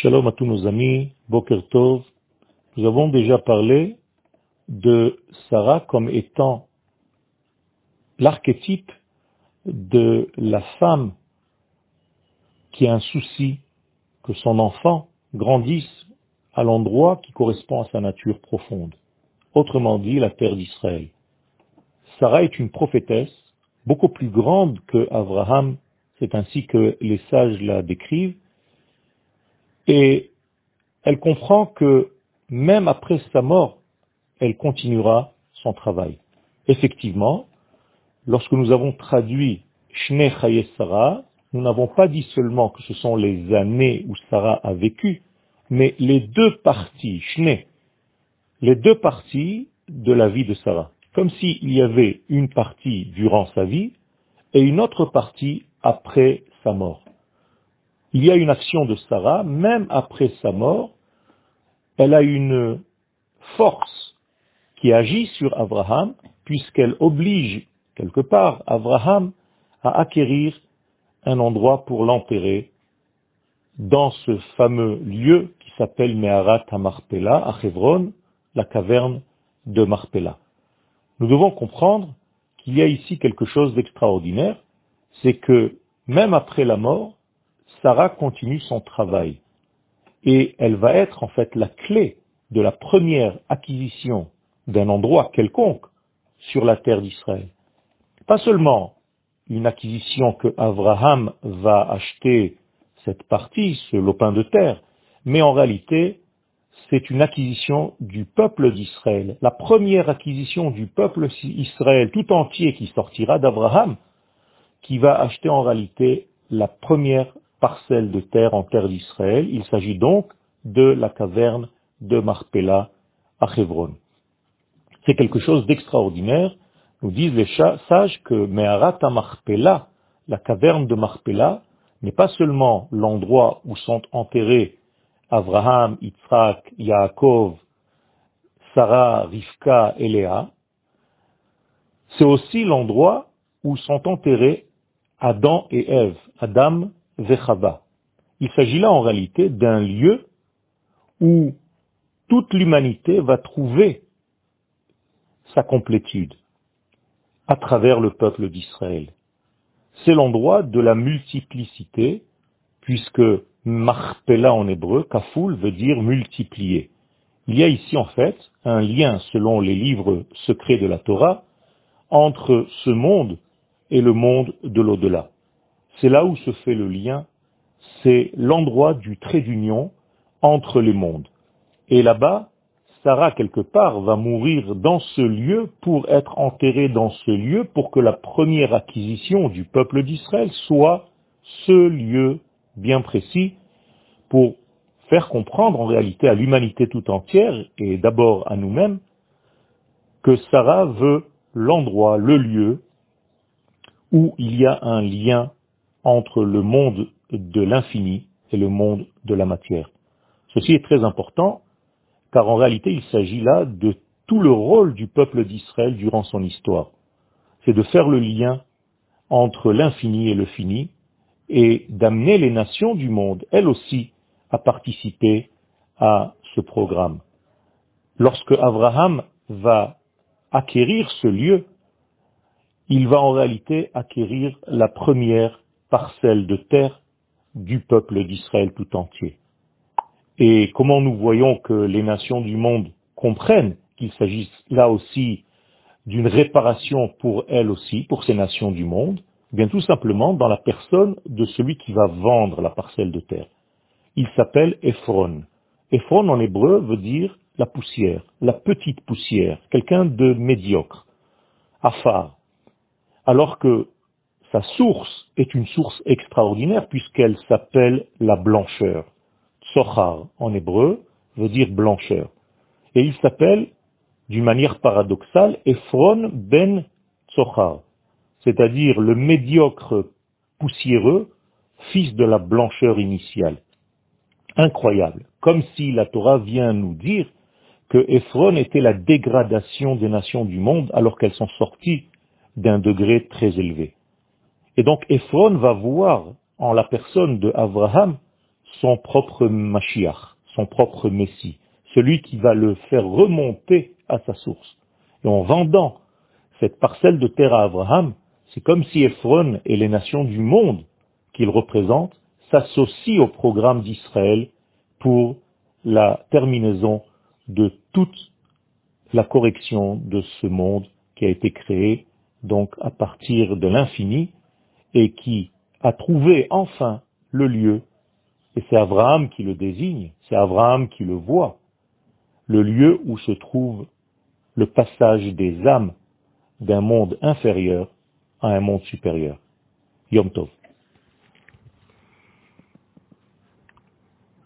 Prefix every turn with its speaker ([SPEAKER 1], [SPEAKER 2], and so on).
[SPEAKER 1] Shalom à tous nos amis, Boker Tov. Nous avons déjà parlé de Sarah comme étant l'archétype de la femme qui a un souci que son enfant grandisse à l'endroit qui correspond à sa nature profonde. Autrement dit, la terre d'Israël. Sarah est une prophétesse beaucoup plus grande que Abraham, c'est ainsi que les sages la décrivent, et elle comprend que même après sa mort, elle continuera son travail. Effectivement, lorsque nous avons traduit Shne Sarah, nous n'avons pas dit seulement que ce sont les années où Sarah a vécu, mais les deux parties, Shne, les deux parties de la vie de Sarah. Comme s'il y avait une partie durant sa vie et une autre partie après sa mort il y a une action de Sarah, même après sa mort, elle a une force qui agit sur Abraham, puisqu'elle oblige quelque part Abraham à acquérir un endroit pour l'enterrer dans ce fameux lieu qui s'appelle Meharat Marpella, à Hebron, la caverne de Marpella. Nous devons comprendre qu'il y a ici quelque chose d'extraordinaire, c'est que même après la mort, Sarah continue son travail. Et elle va être en fait la clé de la première acquisition d'un endroit quelconque sur la terre d'Israël. Pas seulement une acquisition que Abraham va acheter cette partie, ce lopin de terre, mais en réalité, c'est une acquisition du peuple d'Israël. La première acquisition du peuple d'Israël tout entier qui sortira d'Abraham, qui va acheter en réalité la première parcelle de terre en terre d'Israël. Il s'agit donc de la caverne de Marpella à Hebron. C'est quelque chose d'extraordinaire. Nous disent les sages que Meharat Marpella, la caverne de Marpella, n'est pas seulement l'endroit où sont enterrés Abraham, Yitzhak, Yaakov, Sarah, Rivka et Léa, c'est aussi l'endroit où sont enterrés Adam et Ève, Adam il s'agit là en réalité d'un lieu où toute l'humanité va trouver sa complétude à travers le peuple d'Israël. C'est l'endroit de la multiplicité, puisque Marpella en hébreu, Kafoul, veut dire multiplier. Il y a ici en fait un lien, selon les livres secrets de la Torah, entre ce monde et le monde de l'au-delà. C'est là où se fait le lien, c'est l'endroit du trait d'union entre les mondes. Et là-bas, Sarah, quelque part, va mourir dans ce lieu pour être enterrée dans ce lieu pour que la première acquisition du peuple d'Israël soit ce lieu bien précis pour faire comprendre en réalité à l'humanité tout entière et d'abord à nous-mêmes que Sarah veut l'endroit, le lieu où il y a un lien entre le monde de l'infini et le monde de la matière. Ceci est très important, car en réalité il s'agit là de tout le rôle du peuple d'Israël durant son histoire. C'est de faire le lien entre l'infini et le fini, et d'amener les nations du monde, elles aussi, à participer à ce programme. Lorsque Abraham va acquérir ce lieu, il va en réalité acquérir la première parcelle de terre du peuple d'Israël tout entier. Et comment nous voyons que les nations du monde comprennent qu'il s'agisse là aussi d'une réparation pour elles aussi, pour ces nations du monde, eh bien tout simplement dans la personne de celui qui va vendre la parcelle de terre. Il s'appelle Ephron. Ephron en hébreu veut dire la poussière, la petite poussière, quelqu'un de médiocre, afar. Alors que sa source est une source extraordinaire puisqu'elle s'appelle la blancheur. Tsochar en hébreu veut dire blancheur. Et il s'appelle, d'une manière paradoxale, Ephron ben Tsochar, c'est-à-dire le médiocre poussiéreux, fils de la blancheur initiale. Incroyable. Comme si la Torah vient nous dire que Ephron était la dégradation des nations du monde alors qu'elles sont sorties d'un degré très élevé. Et donc Ephron va voir en la personne de Abraham son propre Mashiach, son propre Messie, celui qui va le faire remonter à sa source. Et en vendant cette parcelle de terre à Abraham, c'est comme si Ephron et les nations du monde qu'il représente s'associent au programme d'Israël pour la terminaison de toute la correction de ce monde qui a été créé donc à partir de l'infini et qui a trouvé enfin le lieu, et c'est Abraham qui le désigne, c'est Abraham qui le voit, le lieu où se trouve le passage des âmes d'un monde inférieur à un monde supérieur. Yom Tov.